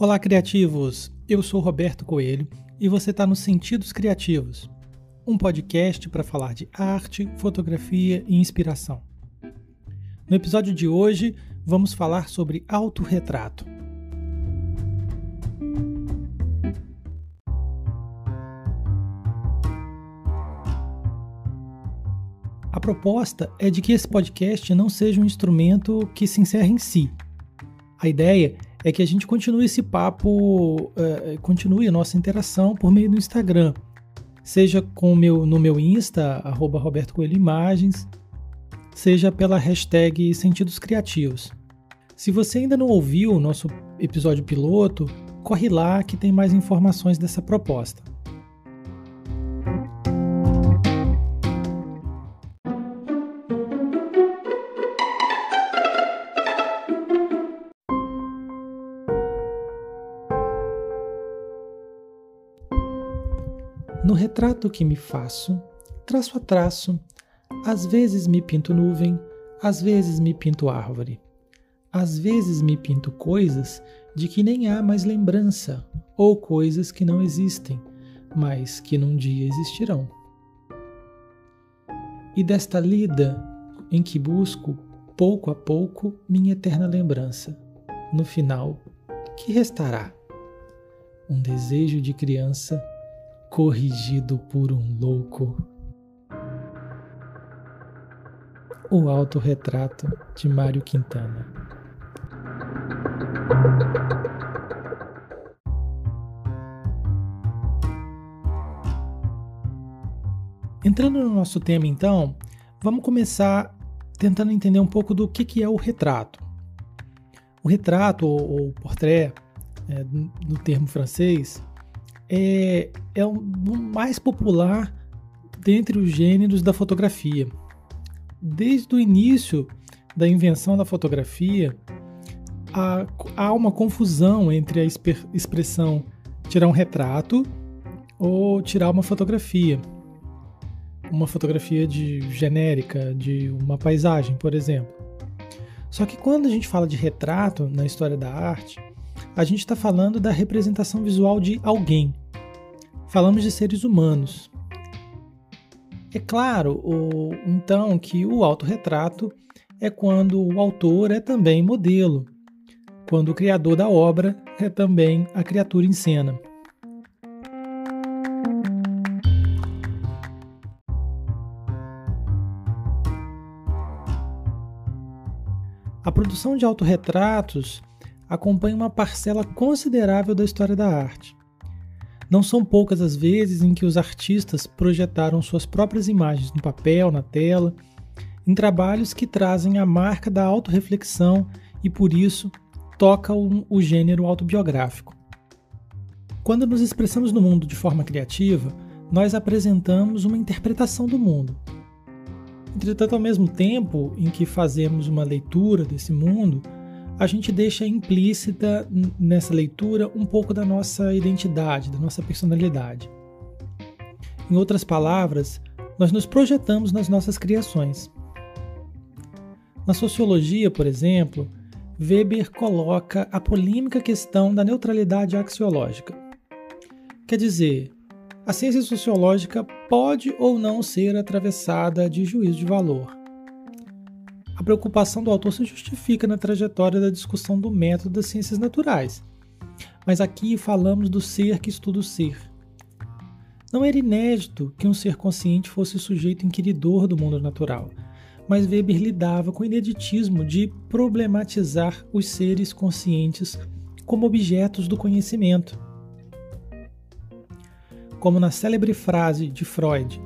Olá, criativos! Eu sou Roberto Coelho e você está no Sentidos Criativos, um podcast para falar de arte, fotografia e inspiração. No episódio de hoje, vamos falar sobre autorretrato. A proposta é de que esse podcast não seja um instrumento que se encerre em si. A ideia é que a gente continue esse papo, uh, continue a nossa interação por meio do Instagram, seja com meu, no meu Insta, arroba Roberto Coelho Imagens, seja pela hashtag Sentidos Criativos. Se você ainda não ouviu o nosso episódio piloto, corre lá que tem mais informações dessa proposta. No retrato que me faço, traço a traço, às vezes me pinto nuvem, às vezes me pinto árvore. Às vezes me pinto coisas de que nem há mais lembrança, ou coisas que não existem, mas que num dia existirão. E desta lida em que busco, pouco a pouco, minha eterna lembrança, no final, que restará? Um desejo de criança corrigido por um louco. O autorretrato de Mário Quintana. Entrando no nosso tema, então, vamos começar tentando entender um pouco do que, que é o retrato. O retrato ou, ou portrait, é, no termo francês, é, é o mais popular dentre os gêneros da fotografia. Desde o início da invenção da fotografia, há, há uma confusão entre a expressão tirar um retrato ou tirar uma fotografia. Uma fotografia de genérica, de uma paisagem, por exemplo. Só que quando a gente fala de retrato na história da arte, a gente está falando da representação visual de alguém. Falamos de seres humanos. É claro, então, que o autorretrato é quando o autor é também modelo, quando o criador da obra é também a criatura em cena. A produção de autorretratos acompanha uma parcela considerável da história da arte. Não são poucas as vezes em que os artistas projetaram suas próprias imagens no papel, na tela, em trabalhos que trazem a marca da autorreflexão e, por isso, tocam o gênero autobiográfico. Quando nos expressamos no mundo de forma criativa, nós apresentamos uma interpretação do mundo. Entretanto, ao mesmo tempo em que fazemos uma leitura desse mundo, a gente deixa implícita nessa leitura um pouco da nossa identidade, da nossa personalidade. Em outras palavras, nós nos projetamos nas nossas criações. Na sociologia, por exemplo, Weber coloca a polêmica questão da neutralidade axiológica. Quer dizer, a ciência sociológica pode ou não ser atravessada de juízo de valor a preocupação do autor se justifica na trajetória da discussão do método das ciências naturais. Mas aqui falamos do ser que estuda o ser. Não era inédito que um ser consciente fosse sujeito inquiridor do mundo natural, mas Weber lidava com o ineditismo de problematizar os seres conscientes como objetos do conhecimento. Como na célebre frase de Freud,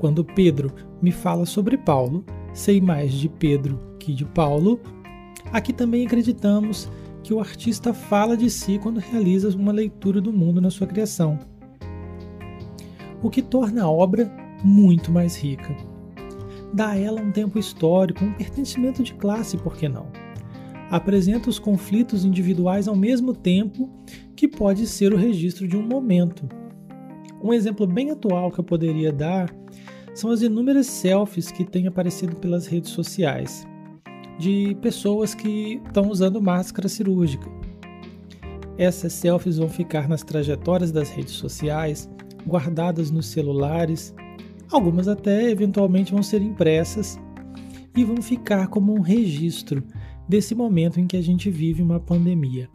quando Pedro me fala sobre Paulo, sei mais de Pedro que de Paulo, aqui também acreditamos que o artista fala de si quando realiza uma leitura do mundo na sua criação, o que torna a obra muito mais rica. Dá a ela um tempo histórico, um pertencimento de classe, por que não? Apresenta os conflitos individuais ao mesmo tempo que pode ser o registro de um momento. Um exemplo bem atual que eu poderia dar são as inúmeras selfies que têm aparecido pelas redes sociais de pessoas que estão usando máscara cirúrgica. Essas selfies vão ficar nas trajetórias das redes sociais, guardadas nos celulares, algumas até eventualmente vão ser impressas e vão ficar como um registro desse momento em que a gente vive uma pandemia.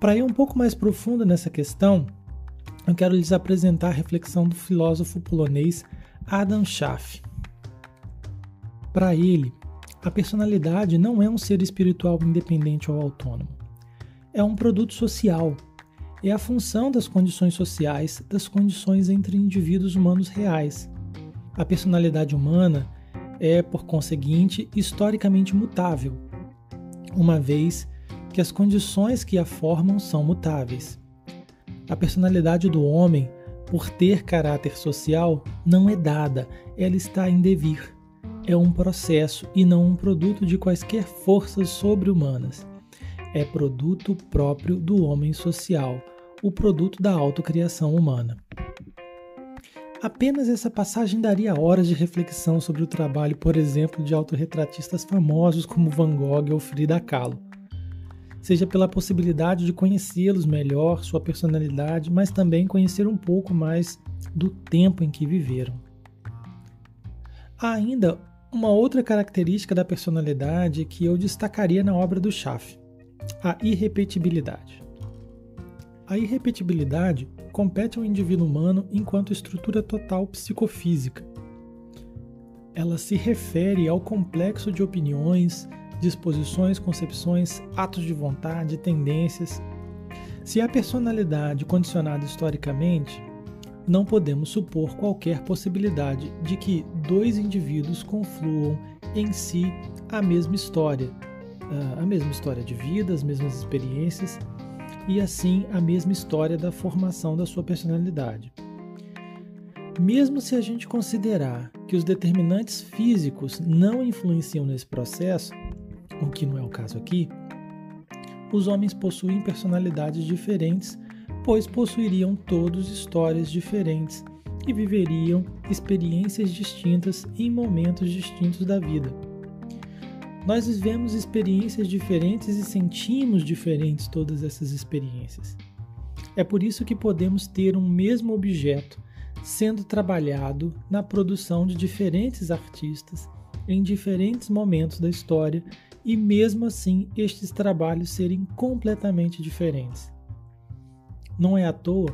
Para ir um pouco mais profundo nessa questão, eu quero lhes apresentar a reflexão do filósofo polonês Adam Schaff. Para ele, a personalidade não é um ser espiritual independente ou autônomo. É um produto social. É a função das condições sociais, das condições entre indivíduos humanos reais. A personalidade humana é, por conseguinte, historicamente mutável, uma vez que as condições que a formam são mutáveis. A personalidade do homem, por ter caráter social, não é dada, ela está em devir. É um processo e não um produto de quaisquer forças sobre-humanas. É produto próprio do homem social, o produto da autocriação humana. Apenas essa passagem daria horas de reflexão sobre o trabalho, por exemplo, de autorretratistas famosos como Van Gogh ou Frida Kahlo seja pela possibilidade de conhecê-los melhor, sua personalidade, mas também conhecer um pouco mais do tempo em que viveram. Há ainda uma outra característica da personalidade que eu destacaria na obra do Schaff, a irrepetibilidade. A irrepetibilidade compete ao indivíduo humano enquanto estrutura total psicofísica. Ela se refere ao complexo de opiniões, disposições, concepções, atos de vontade, tendências. Se a personalidade condicionada historicamente, não podemos supor qualquer possibilidade de que dois indivíduos confluam em si a mesma história, a mesma história de vida, as mesmas experiências e assim a mesma história da formação da sua personalidade. Mesmo se a gente considerar que os determinantes físicos não influenciam nesse processo, o que não é o caso aqui, os homens possuem personalidades diferentes, pois possuiriam todos histórias diferentes e viveriam experiências distintas em momentos distintos da vida. Nós vivemos experiências diferentes e sentimos diferentes todas essas experiências. É por isso que podemos ter um mesmo objeto sendo trabalhado na produção de diferentes artistas em diferentes momentos da história e mesmo assim estes trabalhos serem completamente diferentes. Não é à toa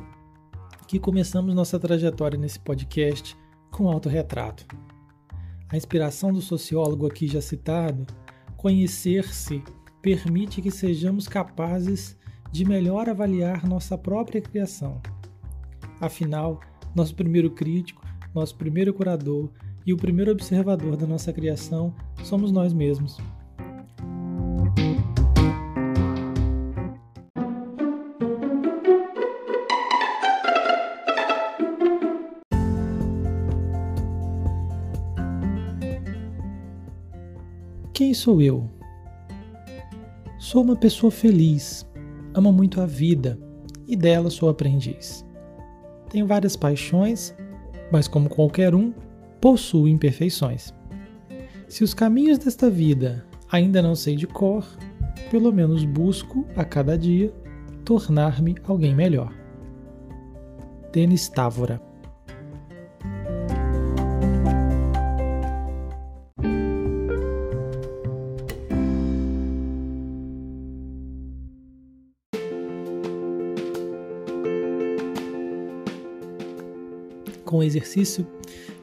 que começamos nossa trajetória nesse podcast com autorretrato. A inspiração do sociólogo aqui já citado, conhecer-se permite que sejamos capazes de melhor avaliar nossa própria criação. Afinal, nosso primeiro crítico, nosso primeiro curador e o primeiro observador da nossa criação somos nós mesmos. Quem sou eu? Sou uma pessoa feliz, amo muito a vida e dela sou aprendiz. Tenho várias paixões, mas como qualquer um, possuo imperfeições. Se os caminhos desta vida ainda não sei de cor, pelo menos busco a cada dia tornar-me alguém melhor. Denis Távora com o exercício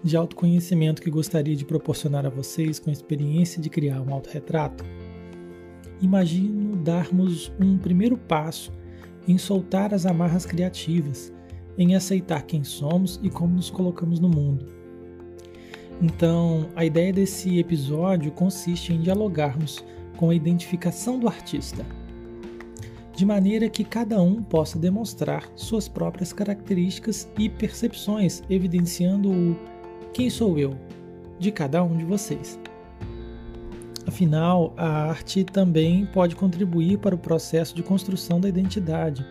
de autoconhecimento que gostaria de proporcionar a vocês com a experiência de criar um autorretrato, imagino darmos um primeiro passo em soltar as amarras criativas, em aceitar quem somos e como nos colocamos no mundo. Então, a ideia desse episódio consiste em dialogarmos com a identificação do artista de maneira que cada um possa demonstrar suas próprias características e percepções, evidenciando o quem sou eu de cada um de vocês. Afinal, a arte também pode contribuir para o processo de construção da identidade.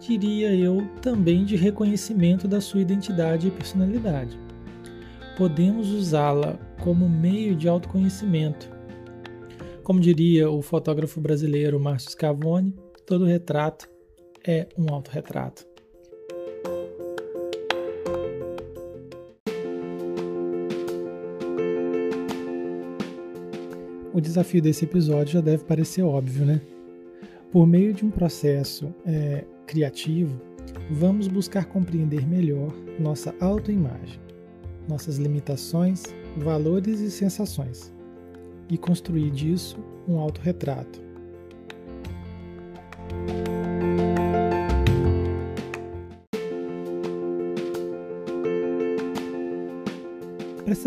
E diria eu também de reconhecimento da sua identidade e personalidade. Podemos usá-la como meio de autoconhecimento. Como diria o fotógrafo brasileiro Márcio Scavone, todo retrato é um autorretrato. O desafio desse episódio já deve parecer óbvio, né? Por meio de um processo é, criativo, vamos buscar compreender melhor nossa autoimagem, nossas limitações, valores e sensações, e construir disso um autorretrato.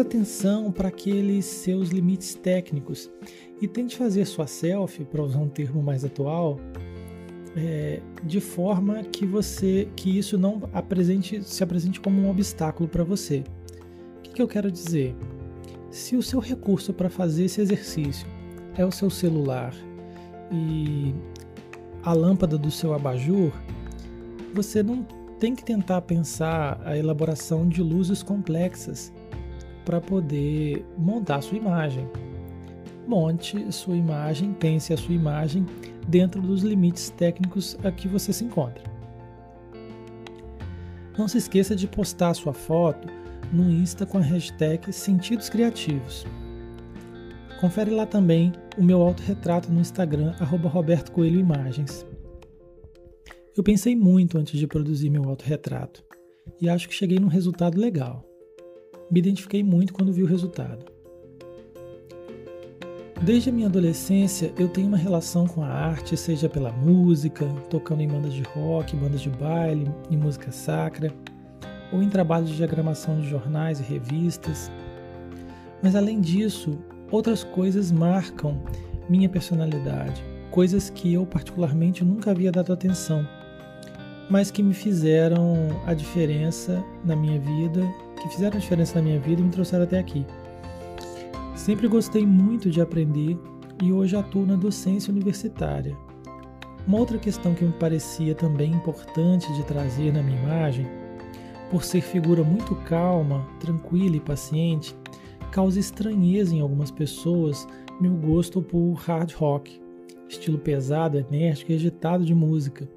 Atenção para aqueles seus limites técnicos e tente fazer sua selfie, para usar um termo mais atual, é, de forma que você que isso não apresente, se apresente como um obstáculo para você. O que, que eu quero dizer? Se o seu recurso para fazer esse exercício é o seu celular e a lâmpada do seu abajur, você não tem que tentar pensar a elaboração de luzes complexas para poder montar sua imagem. Monte sua imagem, pense a sua imagem dentro dos limites técnicos a que você se encontra. Não se esqueça de postar sua foto no Insta com a hashtag Sentidos Criativos. Confere lá também o meu autorretrato no Instagram, arroba Roberto Coelho Imagens. Eu pensei muito antes de produzir meu autorretrato e acho que cheguei num resultado legal me identifiquei muito quando vi o resultado. Desde a minha adolescência, eu tenho uma relação com a arte, seja pela música, tocando em bandas de rock, bandas de baile, em música sacra, ou em trabalhos de diagramação de jornais e revistas. Mas além disso, outras coisas marcam minha personalidade, coisas que eu particularmente nunca havia dado atenção, mas que me fizeram a diferença na minha vida que fizeram diferença na minha vida e me trouxeram até aqui. Sempre gostei muito de aprender e hoje atuo na docência universitária. Uma outra questão que me parecia também importante de trazer na minha imagem, por ser figura muito calma, tranquila e paciente, causa estranheza em algumas pessoas meu gosto por hard rock, estilo pesado, enérgico e agitado de música.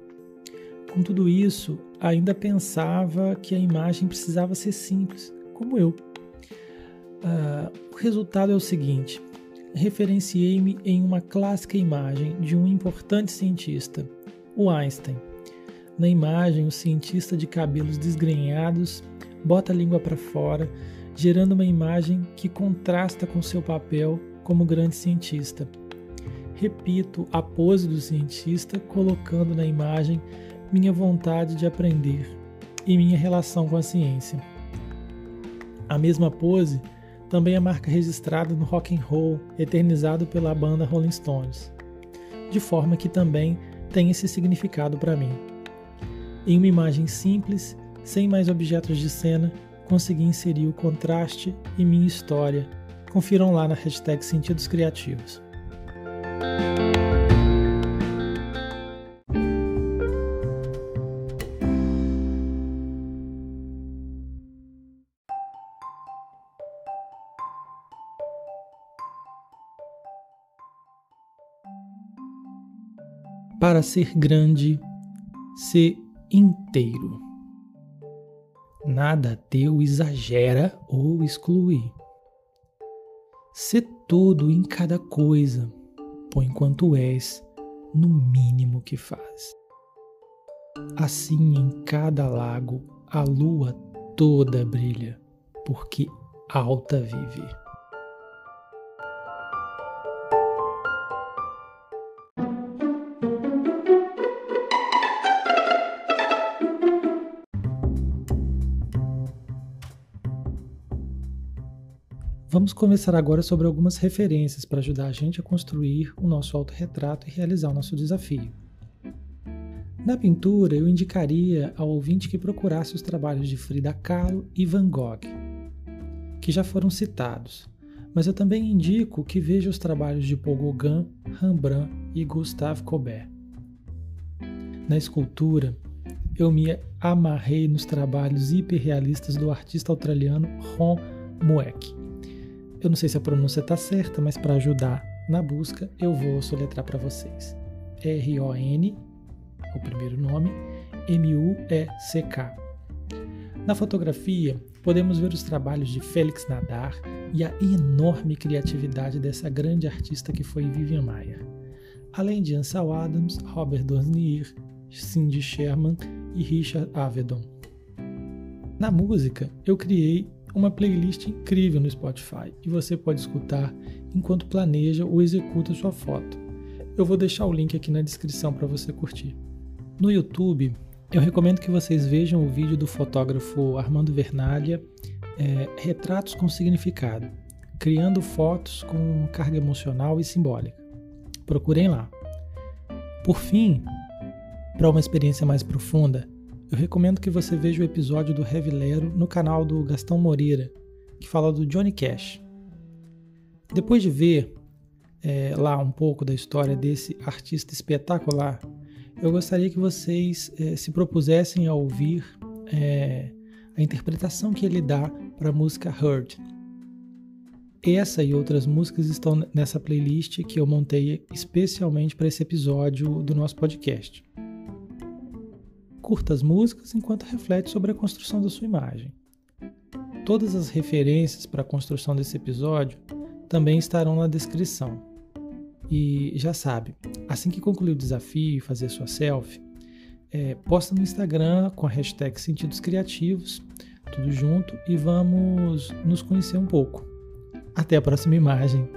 Com tudo isso, ainda pensava que a imagem precisava ser simples, como eu. Uh, o resultado é o seguinte: referenciei-me em uma clássica imagem de um importante cientista, o Einstein. Na imagem, o cientista de cabelos desgrenhados bota a língua para fora, gerando uma imagem que contrasta com seu papel como grande cientista. Repito a pose do cientista, colocando na imagem minha vontade de aprender e minha relação com a ciência. A mesma pose também é marca registrada no rock and roll eternizado pela banda Rolling Stones, de forma que também tem esse significado para mim. Em uma imagem simples, sem mais objetos de cena, consegui inserir o contraste e minha história. Confiram lá na hashtag Sentidos Criativos. Para ser grande, ser inteiro. Nada teu exagera ou exclui. Ser todo em cada coisa, põe quanto és no mínimo que faz. Assim em cada lago a lua toda brilha, porque alta vive. Vamos conversar agora sobre algumas referências para ajudar a gente a construir o nosso autorretrato e realizar o nosso desafio. Na pintura, eu indicaria ao ouvinte que procurasse os trabalhos de Frida Kahlo e Van Gogh, que já foram citados, mas eu também indico que veja os trabalhos de Paul Gauguin, Rembrandt e Gustave Colbert. Na escultura, eu me amarrei nos trabalhos hiperrealistas do artista australiano Ron Mueck. Eu não sei se a pronúncia está certa, mas para ajudar na busca, eu vou soletrar para vocês. R-O-N, o primeiro nome, M-U-E-C-K. Na fotografia, podemos ver os trabalhos de Félix Nadar e a enorme criatividade dessa grande artista que foi Vivian Maier, além de Ansel Adams, Robert Dornier, Cindy Sherman e Richard Avedon. Na música, eu criei uma playlist incrível no Spotify e você pode escutar enquanto planeja ou executa sua foto. Eu vou deixar o link aqui na descrição para você curtir. No YouTube, eu recomendo que vocês vejam o vídeo do fotógrafo Armando Vernalha, é, Retratos com Significado, criando fotos com carga emocional e simbólica. Procurem lá. Por fim, para uma experiência mais profunda, eu recomendo que você veja o episódio do Revilero no canal do Gastão Moreira, que fala do Johnny Cash. Depois de ver é, lá um pouco da história desse artista espetacular, eu gostaria que vocês é, se propusessem a ouvir é, a interpretação que ele dá para a música Hurt. Essa e outras músicas estão nessa playlist que eu montei especialmente para esse episódio do nosso podcast. Curta as músicas enquanto reflete sobre a construção da sua imagem. Todas as referências para a construção desse episódio também estarão na descrição. E já sabe, assim que concluir o desafio e fazer sua selfie, é, posta no Instagram com a hashtag Sentidos Criativos, tudo junto, e vamos nos conhecer um pouco. Até a próxima imagem.